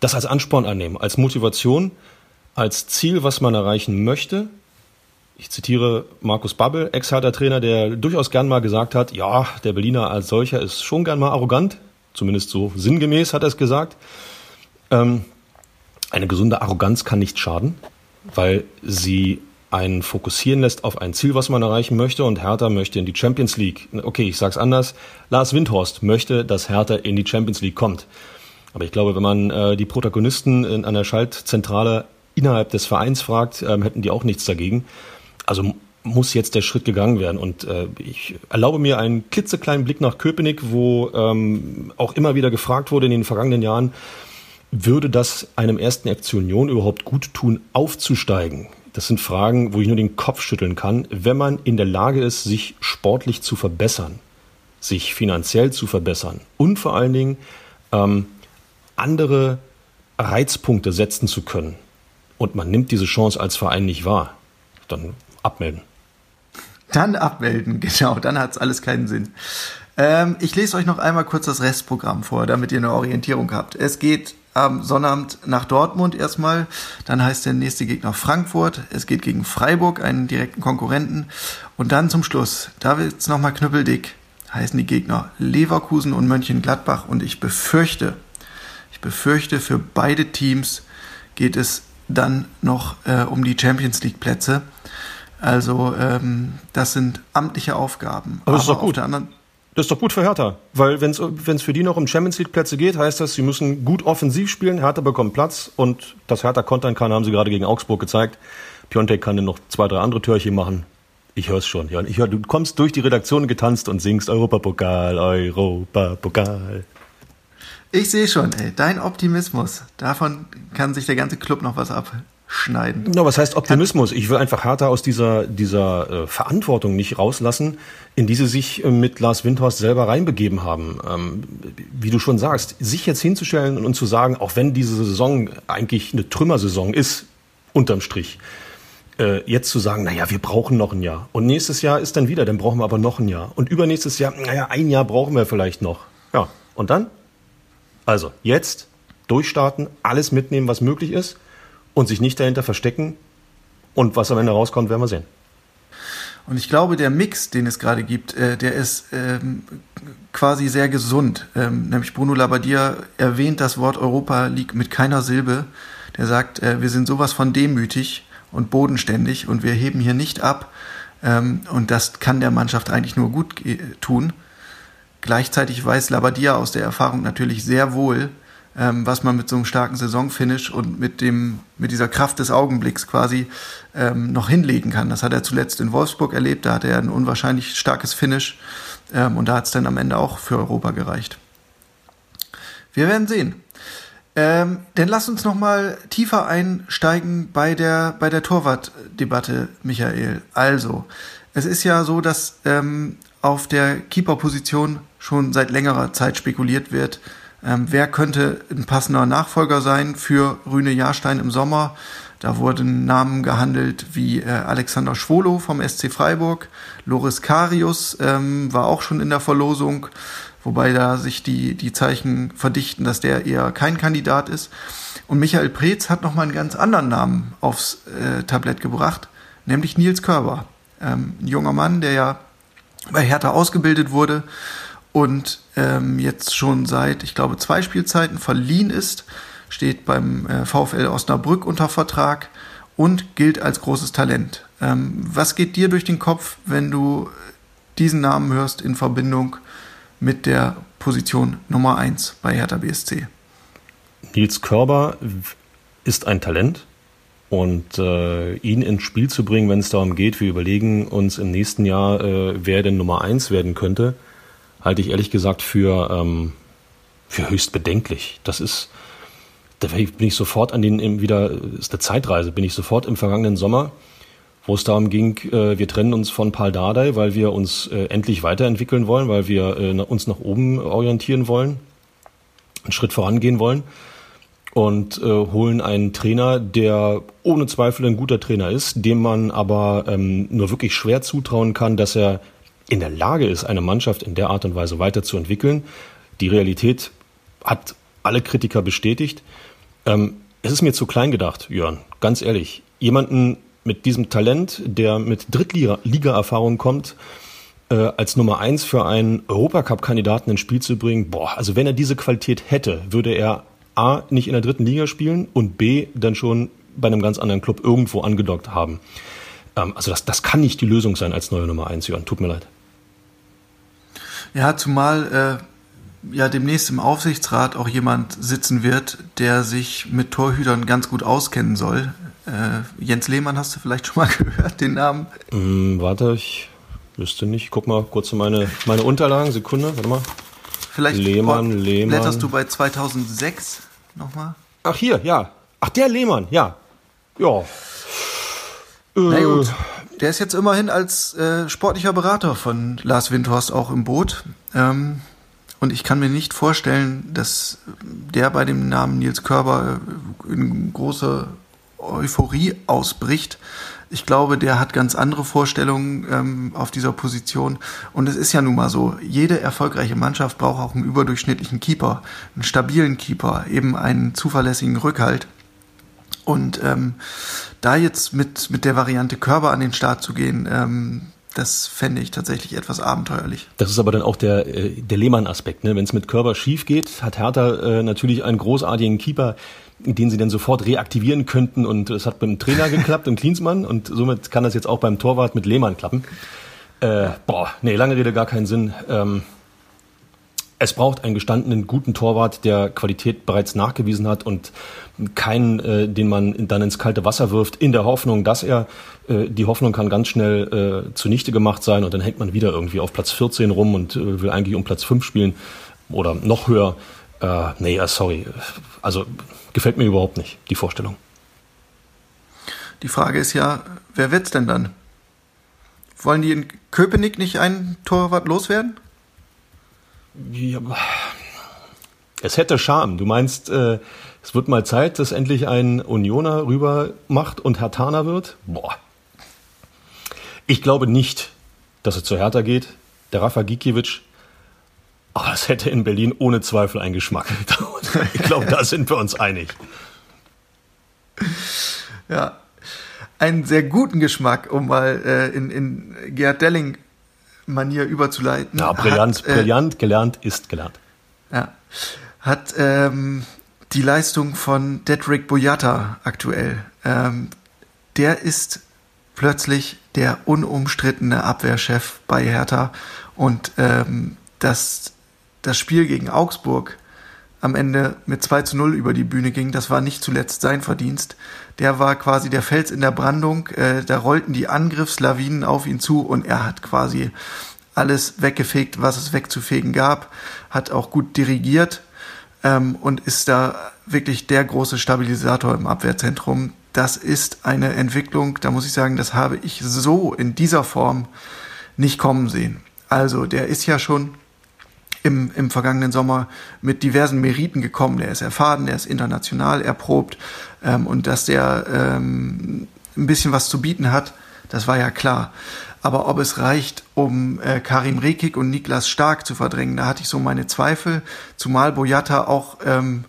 Das als Ansporn annehmen, als Motivation, als Ziel, was man erreichen möchte ich zitiere Markus Babbel, Ex-Hertha-Trainer, der durchaus gern mal gesagt hat, ja, der Berliner als solcher ist schon gern mal arrogant, zumindest so sinngemäß hat er es gesagt. Ähm, eine gesunde Arroganz kann nicht schaden, weil sie einen fokussieren lässt auf ein Ziel, was man erreichen möchte. Und Hertha möchte in die Champions League. Okay, ich sag's anders. Lars Windhorst möchte, dass Hertha in die Champions League kommt. Aber ich glaube, wenn man äh, die Protagonisten in einer Schaltzentrale innerhalb des Vereins fragt, ähm, hätten die auch nichts dagegen. Also muss jetzt der Schritt gegangen werden. Und äh, ich erlaube mir einen klitzekleinen Blick nach Köpenick, wo ähm, auch immer wieder gefragt wurde in den vergangenen Jahren, würde das einem ersten Union überhaupt gut tun, aufzusteigen? Das sind Fragen, wo ich nur den Kopf schütteln kann. Wenn man in der Lage ist, sich sportlich zu verbessern, sich finanziell zu verbessern und vor allen Dingen ähm, andere Reizpunkte setzen zu können und man nimmt diese Chance als Verein nicht wahr, dann abmelden. Dann abmelden, genau, dann hat es alles keinen Sinn. Ähm, ich lese euch noch einmal kurz das Restprogramm vor, damit ihr eine Orientierung habt. Es geht am Sonnabend nach Dortmund erstmal, dann heißt der nächste Gegner Frankfurt, es geht gegen Freiburg, einen direkten Konkurrenten und dann zum Schluss, da wird's nochmal knüppeldick, heißen die Gegner Leverkusen und Mönchengladbach und ich befürchte, ich befürchte, für beide Teams geht es dann noch äh, um die Champions League Plätze. Also ähm, das sind amtliche Aufgaben. Aber, Aber ist doch gut. Das ist doch gut für Hertha, weil wenn es für die noch um Champions League Plätze geht, heißt das, sie müssen gut offensiv spielen. Hertha bekommt Platz und dass Hertha kontern kann, haben sie gerade gegen Augsburg gezeigt. Piontek kann dann noch zwei, drei andere Türchen machen. Ich höre es schon. Ja, ich hör, du kommst durch die Redaktion getanzt und singst Europapokal, Europapokal. Ich sehe schon, ey, dein Optimismus, davon kann sich der ganze Club noch was abschneiden. No, was heißt Optimismus? Ich will einfach Hertha aus dieser, dieser äh, Verantwortung nicht rauslassen, in die sie sich äh, mit Lars Windhorst selber reinbegeben haben. Ähm, wie du schon sagst, sich jetzt hinzustellen und zu sagen, auch wenn diese Saison eigentlich eine Trümmersaison ist, unterm Strich, äh, jetzt zu sagen, naja, wir brauchen noch ein Jahr. Und nächstes Jahr ist dann wieder, dann brauchen wir aber noch ein Jahr. Und übernächstes Jahr, naja, ein Jahr brauchen wir vielleicht noch. Ja, und dann? Also jetzt durchstarten, alles mitnehmen, was möglich ist und sich nicht dahinter verstecken. Und was am Ende rauskommt, werden wir sehen. Und ich glaube, der Mix, den es gerade gibt, äh, der ist ähm, quasi sehr gesund. Ähm, nämlich Bruno Labbadia erwähnt das Wort Europa League mit keiner Silbe. Der sagt, äh, wir sind sowas von demütig und bodenständig und wir heben hier nicht ab. Ähm, und das kann der Mannschaft eigentlich nur gut tun. Gleichzeitig weiß Labadia aus der Erfahrung natürlich sehr wohl, ähm, was man mit so einem starken Saisonfinish und mit dem mit dieser Kraft des Augenblicks quasi ähm, noch hinlegen kann. Das hat er zuletzt in Wolfsburg erlebt. Da hatte er ein unwahrscheinlich starkes Finish ähm, und da hat es dann am Ende auch für Europa gereicht. Wir werden sehen. Ähm, denn lass uns noch mal tiefer einsteigen bei der bei der Torwartdebatte, Michael. Also es ist ja so, dass ähm, auf der Keeper-Position schon seit längerer Zeit spekuliert wird. Ähm, wer könnte ein passender Nachfolger sein für Rüne Jahrstein im Sommer? Da wurden Namen gehandelt wie äh, Alexander Schwolo vom SC Freiburg, Loris Karius ähm, war auch schon in der Verlosung, wobei da sich die, die Zeichen verdichten, dass der eher kein Kandidat ist. Und Michael Preetz hat nochmal einen ganz anderen Namen aufs äh, Tablett gebracht, nämlich Nils Körber. Ähm, ein junger Mann, der ja bei Hertha ausgebildet wurde und ähm, jetzt schon seit, ich glaube, zwei Spielzeiten verliehen ist, steht beim äh, VfL Osnabrück unter Vertrag und gilt als großes Talent. Ähm, was geht dir durch den Kopf, wenn du diesen Namen hörst in Verbindung mit der Position Nummer 1 bei Hertha BSC? Nils Körber ist ein Talent und äh, ihn ins Spiel zu bringen, wenn es darum geht, wir überlegen uns im nächsten Jahr, äh, wer denn Nummer eins werden könnte, halte ich ehrlich gesagt für, ähm, für höchst bedenklich. Das ist, da bin ich sofort an den, wieder, ist eine Zeitreise, bin ich sofort im vergangenen Sommer, wo es darum ging, äh, wir trennen uns von Paul Dardai, weil wir uns äh, endlich weiterentwickeln wollen, weil wir äh, uns nach oben orientieren wollen, einen Schritt vorangehen wollen und äh, holen einen Trainer, der ohne Zweifel ein guter Trainer ist, dem man aber ähm, nur wirklich schwer zutrauen kann, dass er in der Lage ist, eine Mannschaft in der Art und Weise weiterzuentwickeln. Die Realität hat alle Kritiker bestätigt. Ähm, es ist mir zu klein gedacht, Jörn, ganz ehrlich. Jemanden mit diesem Talent, der mit Drittliga-Erfahrung kommt, äh, als Nummer eins für einen Europacup-Kandidaten ins Spiel zu bringen, boah, also wenn er diese Qualität hätte, würde er A, nicht in der dritten Liga spielen und B, dann schon bei einem ganz anderen Club irgendwo angedockt haben. Ähm, also das, das kann nicht die Lösung sein als neue Nummer 1, Jörn. Tut mir leid. Ja, zumal äh, ja demnächst im Aufsichtsrat auch jemand sitzen wird, der sich mit Torhütern ganz gut auskennen soll. Äh, Jens Lehmann hast du vielleicht schon mal gehört, den Namen? Mm, warte, ich wüsste nicht. Guck mal kurz in meine, meine Unterlagen. Sekunde, warte mal. Vielleicht Lehmann, Lehmann. blätterst du bei 2006 nochmal? Ach, hier, ja. Ach, der Lehmann, ja. Ja. Na gut. Der ist jetzt immerhin als äh, sportlicher Berater von Lars Windhorst auch im Boot. Ähm, und ich kann mir nicht vorstellen, dass der bei dem Namen Nils Körber in große Euphorie ausbricht. Ich glaube, der hat ganz andere Vorstellungen ähm, auf dieser Position. Und es ist ja nun mal so, jede erfolgreiche Mannschaft braucht auch einen überdurchschnittlichen Keeper, einen stabilen Keeper, eben einen zuverlässigen Rückhalt. Und ähm, da jetzt mit, mit der Variante Körper an den Start zu gehen, ähm, das fände ich tatsächlich etwas abenteuerlich. Das ist aber dann auch der, äh, der Lehmann-Aspekt. Ne? Wenn es mit Körper schief geht, hat Hertha äh, natürlich einen großartigen Keeper, den sie dann sofort reaktivieren könnten. Und es hat beim Trainer geklappt, im Klinsmann. Und somit kann das jetzt auch beim Torwart mit Lehmann klappen. Äh, boah, nee, lange Rede, gar keinen Sinn. Ähm, es braucht einen gestandenen, guten Torwart, der Qualität bereits nachgewiesen hat und keinen, äh, den man dann ins kalte Wasser wirft, in der Hoffnung, dass er, äh, die Hoffnung kann ganz schnell äh, zunichte gemacht sein und dann hängt man wieder irgendwie auf Platz 14 rum und äh, will eigentlich um Platz 5 spielen oder noch höher. Äh, nee, äh, sorry. Also gefällt mir überhaupt nicht, die Vorstellung. Die Frage ist ja, wer wird's denn dann? Wollen die in Köpenick nicht einen Torwart loswerden? Ja, es hätte Charme. Du meinst, äh, es wird mal Zeit, dass endlich ein Unioner rüber macht und Hertaner wird? Boah. Ich glaube nicht, dass es zu Hertha geht. Der Rafa Gikiewicz. Aber es hätte in Berlin ohne Zweifel einen Geschmack. Ich glaube, da sind wir uns einig. Ja, einen sehr guten Geschmack, um mal äh, in, in Gerhard Delling Manier überzuleiten. Ja, brillant, hat, äh, brillant, gelernt ist gelernt. Ja, hat ähm, die Leistung von Dedrick Boyata aktuell. Ähm, der ist plötzlich der unumstrittene Abwehrchef bei Hertha und ähm, dass das Spiel gegen Augsburg am Ende mit 2 zu 0 über die Bühne ging, das war nicht zuletzt sein Verdienst. Der war quasi der Fels in der Brandung, äh, da rollten die Angriffslawinen auf ihn zu und er hat quasi alles weggefegt, was es wegzufegen gab, hat auch gut dirigiert ähm, und ist da wirklich der große Stabilisator im Abwehrzentrum. Das ist eine Entwicklung, da muss ich sagen, das habe ich so in dieser Form nicht kommen sehen. Also der ist ja schon im, im vergangenen Sommer mit diversen Meriten gekommen. Der ist erfahren, der ist international erprobt ähm, und dass der ähm, ein bisschen was zu bieten hat, das war ja klar. Aber ob es reicht, um äh, Karim Rekik und Niklas Stark zu verdrängen, da hatte ich so meine Zweifel, zumal Boyata auch ähm,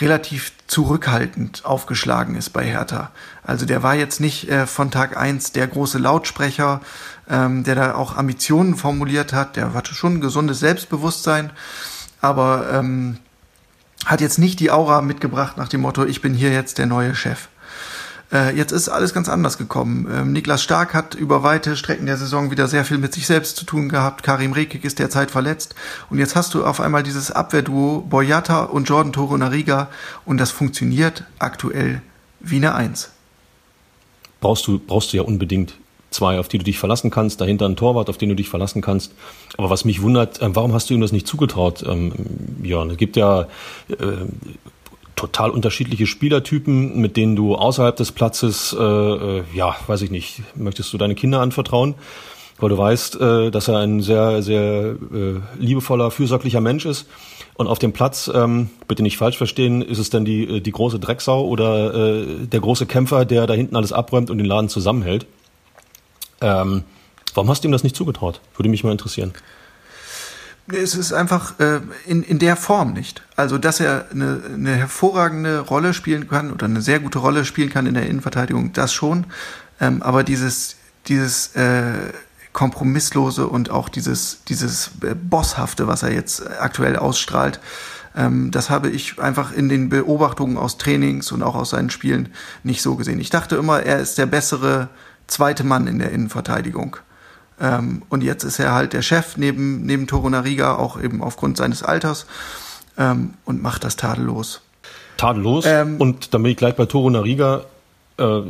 relativ zurückhaltend aufgeschlagen ist bei Hertha. Also der war jetzt nicht äh, von Tag eins der große Lautsprecher, ähm, der da auch Ambitionen formuliert hat. Der hatte schon ein gesundes Selbstbewusstsein, aber ähm, hat jetzt nicht die Aura mitgebracht nach dem Motto, ich bin hier jetzt der neue Chef. Äh, jetzt ist alles ganz anders gekommen. Ähm, Niklas Stark hat über weite Strecken der Saison wieder sehr viel mit sich selbst zu tun gehabt. Karim Rekik ist derzeit verletzt. Und jetzt hast du auf einmal dieses Abwehrduo Boyata und Jordan Toro Nariga und das funktioniert aktuell wie eine Eins. Brauchst du, brauchst du ja unbedingt zwei, auf die du dich verlassen kannst, dahinter ein Torwart, auf den du dich verlassen kannst. Aber was mich wundert, äh, warum hast du ihm das nicht zugetraut, ähm, Jörn? Es gibt ja äh, total unterschiedliche Spielertypen, mit denen du außerhalb des Platzes, äh, äh, ja, weiß ich nicht, möchtest du deine Kinder anvertrauen, weil du weißt, äh, dass er ein sehr, sehr äh, liebevoller, fürsorglicher Mensch ist. Und auf dem Platz, ähm, bitte nicht falsch verstehen, ist es denn die, äh, die große Drecksau oder äh, der große Kämpfer, der da hinten alles abräumt und den Laden zusammenhält. Ähm, warum hast du ihm das nicht zugetraut? Würde mich mal interessieren. Es ist einfach äh, in, in der Form nicht. Also, dass er eine, eine hervorragende Rolle spielen kann oder eine sehr gute Rolle spielen kann in der Innenverteidigung, das schon. Ähm, aber dieses, dieses äh, kompromisslose und auch dieses, dieses äh, Bosshafte, was er jetzt aktuell ausstrahlt, Ähm, das habe ich einfach in den Beobachtungen aus Trainings und auch aus seinen Spielen nicht so gesehen. Ich dachte immer, er ist der bessere zweite Mann in der Innenverteidigung. Ähm, und jetzt ist er halt der Chef neben, neben Torunariga, auch eben aufgrund seines Alters, ähm, und macht das tadellos. Tadellos. Ähm, und dann bin ich gleich bei Torunariga. Äh,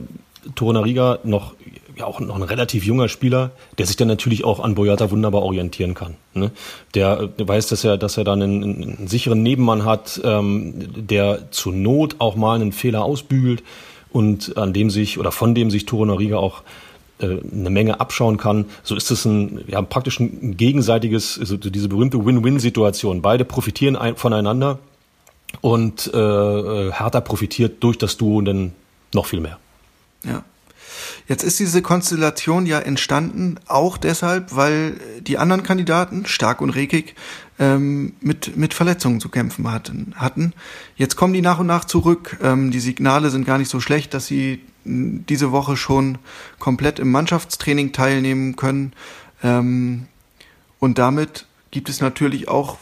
Torunariga noch ja auch noch ein relativ junger Spieler, der sich dann natürlich auch an Boyata wunderbar orientieren kann. Ne? Der, der weiß, dass er, dass er dann einen, einen sicheren Nebenmann hat, ähm, der zur Not auch mal einen Fehler ausbügelt und an dem sich oder von dem sich Torunariga auch äh, eine Menge abschauen kann. So ist es ein, ja, praktisch ein gegenseitiges, also diese berühmte Win-Win-Situation. Beide profitieren ein, voneinander und äh, äh Hertha profitiert durch das Duo dann noch viel mehr. Ja. Jetzt ist diese Konstellation ja entstanden, auch deshalb, weil die anderen Kandidaten, Stark und Rekik, ähm, mit, mit Verletzungen zu kämpfen hatten, hatten. Jetzt kommen die nach und nach zurück. Ähm, die Signale sind gar nicht so schlecht, dass sie diese Woche schon komplett im Mannschaftstraining teilnehmen können. Ähm, und damit gibt es natürlich auch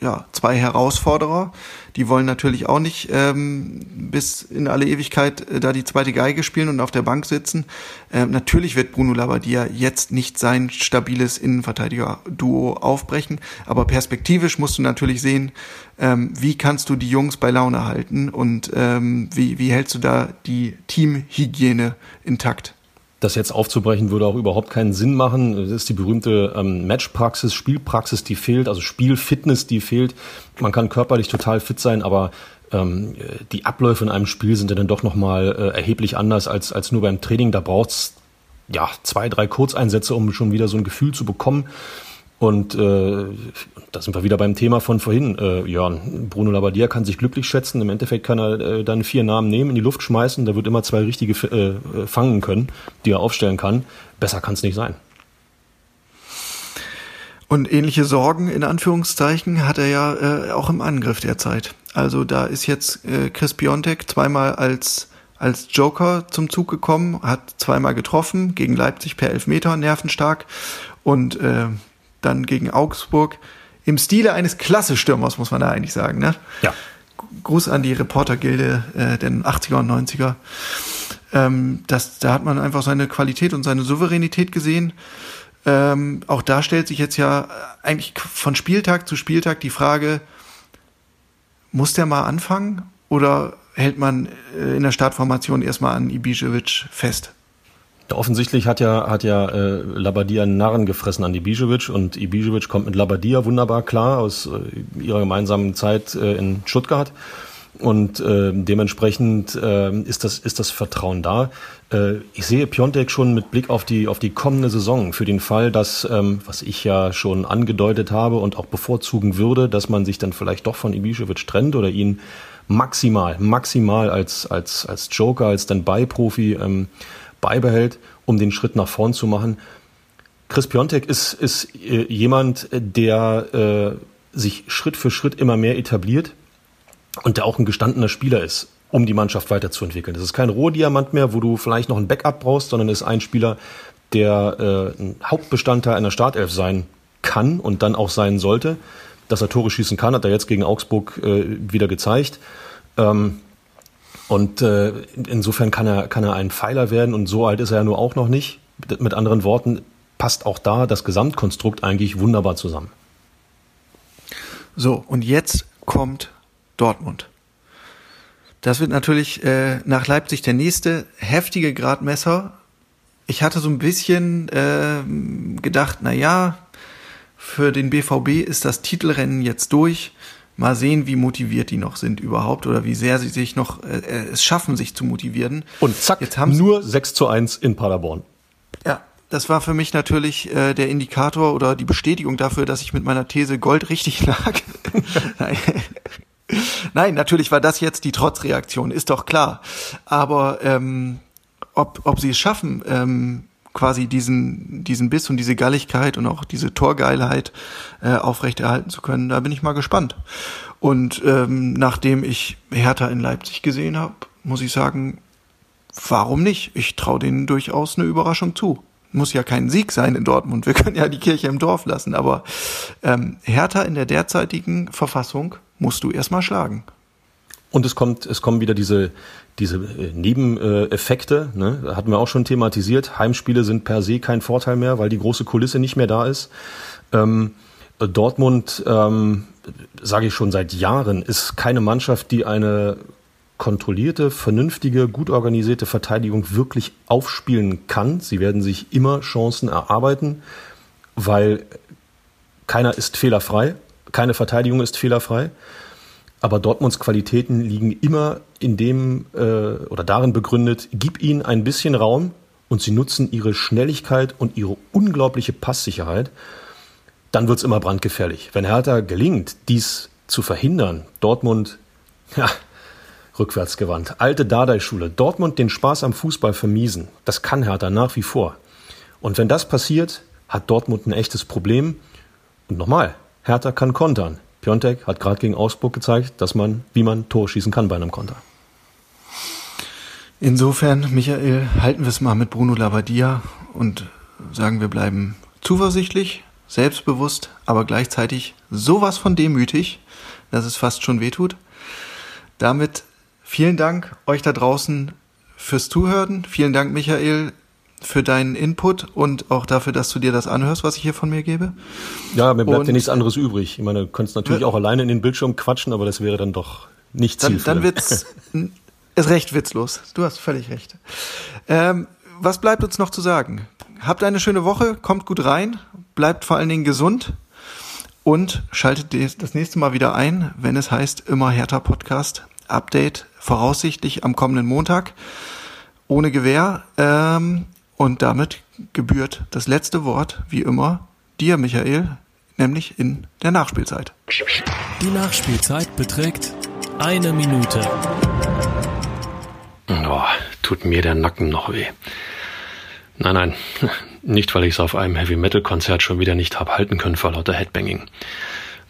ja, zwei Herausforderer. Die wollen natürlich auch nicht ähm, bis in alle Ewigkeit äh, da die zweite Geige spielen und auf der Bank sitzen. Ähm, natürlich wird Bruno Labbadia jetzt nicht sein stabiles Innenverteidiger-Duo aufbrechen, aber perspektivisch musst du natürlich sehen, ähm, wie kannst du die Jungs bei Laune halten und ähm, wie, wie hältst du da die Teamhygiene intakt? Das jetzt aufzubrechen würde auch überhaupt keinen Sinn machen. Das ist die berühmte ähm, Matchpraxis, Spielpraxis, die fehlt, also Spielfitness, die fehlt. Man kann körperlich total fit sein, aber ähm, die Abläufe in einem Spiel sind ja dann doch nochmal äh, erheblich anders als, als nur beim Training. Da braucht's ja zwei, drei Kurzeinsätze, um schon wieder so ein Gefühl zu bekommen. Und äh, da sind wir wieder beim Thema von vorhin, äh, Jörn. Bruno Labbadia kann sich glücklich schätzen. Im Endeffekt kann er äh, dann vier Namen nehmen, in die Luft schmeißen. Da wird immer zwei richtige äh, fangen können, die er aufstellen kann. Besser kann es nicht sein. Und ähnliche Sorgen in Anführungszeichen hat er ja äh, auch im Angriff derzeit. Also da ist jetzt äh, Chris Piontek zweimal als als Joker zum Zug gekommen, hat zweimal getroffen gegen Leipzig per Elfmeter, nervenstark und äh, dann gegen Augsburg im Stile eines Klasse-Stürmers, muss man da eigentlich sagen. Ne? Ja. Gruß an die Reportergilde äh, der 80er und 90er. Ähm, das, da hat man einfach seine Qualität und seine Souveränität gesehen. Ähm, auch da stellt sich jetzt ja eigentlich von Spieltag zu Spieltag die Frage, muss der mal anfangen oder hält man äh, in der Startformation erstmal an Ibišević fest? Offensichtlich hat ja, hat ja äh, Labadia einen Narren gefressen an Ibišević und Ibišević kommt mit Labadia wunderbar klar aus äh, ihrer gemeinsamen Zeit äh, in Stuttgart. Und äh, dementsprechend äh, ist, das, ist das Vertrauen da. Äh, ich sehe Piontek schon mit Blick auf die, auf die kommende Saison für den Fall, dass, ähm, was ich ja schon angedeutet habe und auch bevorzugen würde, dass man sich dann vielleicht doch von Ibišević trennt oder ihn maximal, maximal als, als, als Joker, als dann Bei-Profi ähm, beibehält, um den Schritt nach vorn zu machen. Chris Piontek ist, ist äh, jemand, der äh, sich Schritt für Schritt immer mehr etabliert und der auch ein gestandener Spieler ist, um die Mannschaft weiterzuentwickeln. Das ist kein Rohdiamant mehr, wo du vielleicht noch ein Backup brauchst, sondern ist ein Spieler, der äh, ein Hauptbestandteil einer Startelf sein kann und dann auch sein sollte. Dass er Tore schießen kann, hat er jetzt gegen Augsburg äh, wieder gezeigt. Ähm, und äh, insofern kann er, kann er ein Pfeiler werden und so alt ist er ja nur auch noch nicht. Mit, anderen Worten, passt auch da das Gesamtkonstrukt eigentlich wunderbar zusammen. So, und jetzt kommt Dortmund. Das wird natürlich äh, nach Leipzig der nächste heftige Gradmesser. Ich hatte so ein bisschen äh, gedacht, na ja, für den BVB ist das Titelrennen jetzt durch. Mal sehen, wie motiviert die noch sind überhaupt oder wie sehr sie sich noch äh, äh es schaffen, sich zu motivieren. Und zack, Jetzt haben nur 6 zu 1 in Paderborn. Ja, das war für mich natürlich äh, der Indikator oder die Bestätigung dafür, dass ich mit meiner These Gold richtig lag. Nein. Nein, natürlich war das jetzt die Trotzreaktion, ist doch klar. Aber ähm, ob, ob sie es schaffen, ähm, quasi diesen, diesen Biss und diese Galligkeit und auch diese Torgeilheit äh, aufrechterhalten zu können. Da bin ich mal gespannt. Und ähm, nachdem ich Hertha in Leipzig gesehen habe, muss ich sagen, warum nicht? Ich traue denen durchaus eine Überraschung zu. Muss ja kein Sieg sein in Dortmund. Wir können ja die Kirche im Dorf lassen. Aber ähm, Hertha in der derzeitigen Verfassung musst du erstmal schlagen. Und es kommt, es kommen wieder diese, diese äh, Nebeneffekte, ne? Hatten wir auch schon thematisiert. Heimspiele sind per se kein Vorteil mehr, weil die große Kulisse nicht mehr da ist. Ähm, Dortmund, ähm, sage ich schon seit Jahren, ist keine Mannschaft, die eine kontrollierte, vernünftige, gut organisierte Verteidigung wirklich aufspielen kann. Sie werden sich immer Chancen erarbeiten, weil keiner ist fehlerfrei, keine Verteidigung ist fehlerfrei. Aber Dortmunds Qualitäten liegen immer in dem äh, oder darin begründet, gib ihnen ein bisschen Raum und sie nutzen ihre Schnelligkeit und ihre unglaubliche Passsicherheit. Dann wird's immer brandgefährlich. Wenn Hertha gelingt, dies zu verhindern, Dortmund, ja, rückwärtsgewandt. Alte Dardai-Schule. Dortmund den Spaß am Fußball vermiesen. Das kann Hertha nach wie vor. Und wenn das passiert, hat Dortmund ein echtes Problem. Und nochmal, Hertha kann kontern. Piontek hat gerade gegen Augsburg gezeigt, dass man, wie man Tor schießen kann bei einem Konter. Insofern, Michael, halten wir es mal mit Bruno Labbadia und sagen, wir bleiben zuversichtlich, selbstbewusst, aber gleichzeitig sowas von demütig, dass es fast schon wehtut. Damit vielen Dank euch da draußen fürs Zuhören. Vielen Dank, Michael, für deinen Input und auch dafür, dass du dir das anhörst, was ich hier von mir gebe. Ja, mir bleibt und, ja nichts anderes übrig. Ich meine, du könntest natürlich auch alleine in den Bildschirm quatschen, aber das wäre dann doch nicht zielführend. Dann, dann wird's ist recht witzlos. Du hast völlig recht. Ähm, was bleibt uns noch zu sagen? Habt eine schöne Woche, kommt gut rein, bleibt vor allen Dingen gesund und schaltet das nächste Mal wieder ein, wenn es heißt immer härter Podcast Update voraussichtlich am kommenden Montag ohne Gewehr. Ähm, und damit gebührt das letzte Wort, wie immer, dir, Michael, nämlich in der Nachspielzeit. Die Nachspielzeit beträgt eine Minute. Oh, tut mir der Nacken noch weh. Nein, nein, nicht weil ich es auf einem Heavy-Metal-Konzert schon wieder nicht hab halten können vor lauter Headbanging.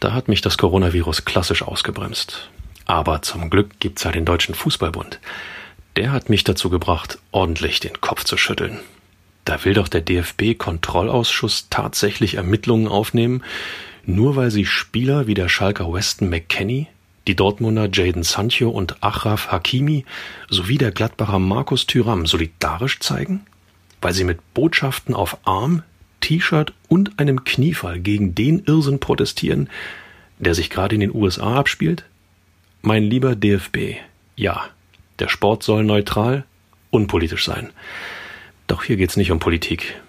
Da hat mich das Coronavirus klassisch ausgebremst. Aber zum Glück gibt's ja den Deutschen Fußballbund. Der hat mich dazu gebracht, ordentlich den Kopf zu schütteln. Da will doch der DFB-Kontrollausschuss tatsächlich Ermittlungen aufnehmen, nur weil sie Spieler wie der Schalker Weston McKenney, die Dortmunder Jaden Sancho und Achraf Hakimi sowie der Gladbacher Markus Thüram solidarisch zeigen? Weil sie mit Botschaften auf Arm, T-Shirt und einem Kniefall gegen den Irrsinn protestieren, der sich gerade in den USA abspielt? Mein lieber DFB, ja, der Sport soll neutral, unpolitisch sein. Doch hier geht's nicht um Politik.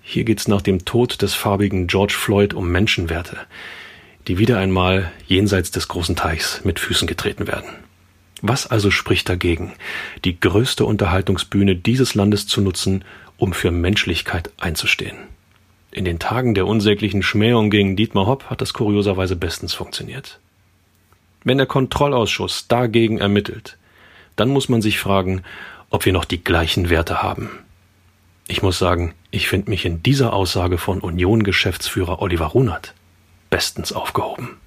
Hier geht's nach dem Tod des farbigen George Floyd um Menschenwerte, die wieder einmal jenseits des großen Teichs mit Füßen getreten werden. Was also spricht dagegen, die größte Unterhaltungsbühne dieses Landes zu nutzen, um für Menschlichkeit einzustehen? In den Tagen der unsäglichen Schmähung gegen Dietmar Hopp hat das kurioserweise bestens funktioniert. Wenn der Kontrollausschuss dagegen ermittelt, dann muss man sich fragen, ob wir noch die gleichen Werte haben. Ich muss sagen, ich finde mich in dieser Aussage von Union-Geschäftsführer Oliver Runert bestens aufgehoben.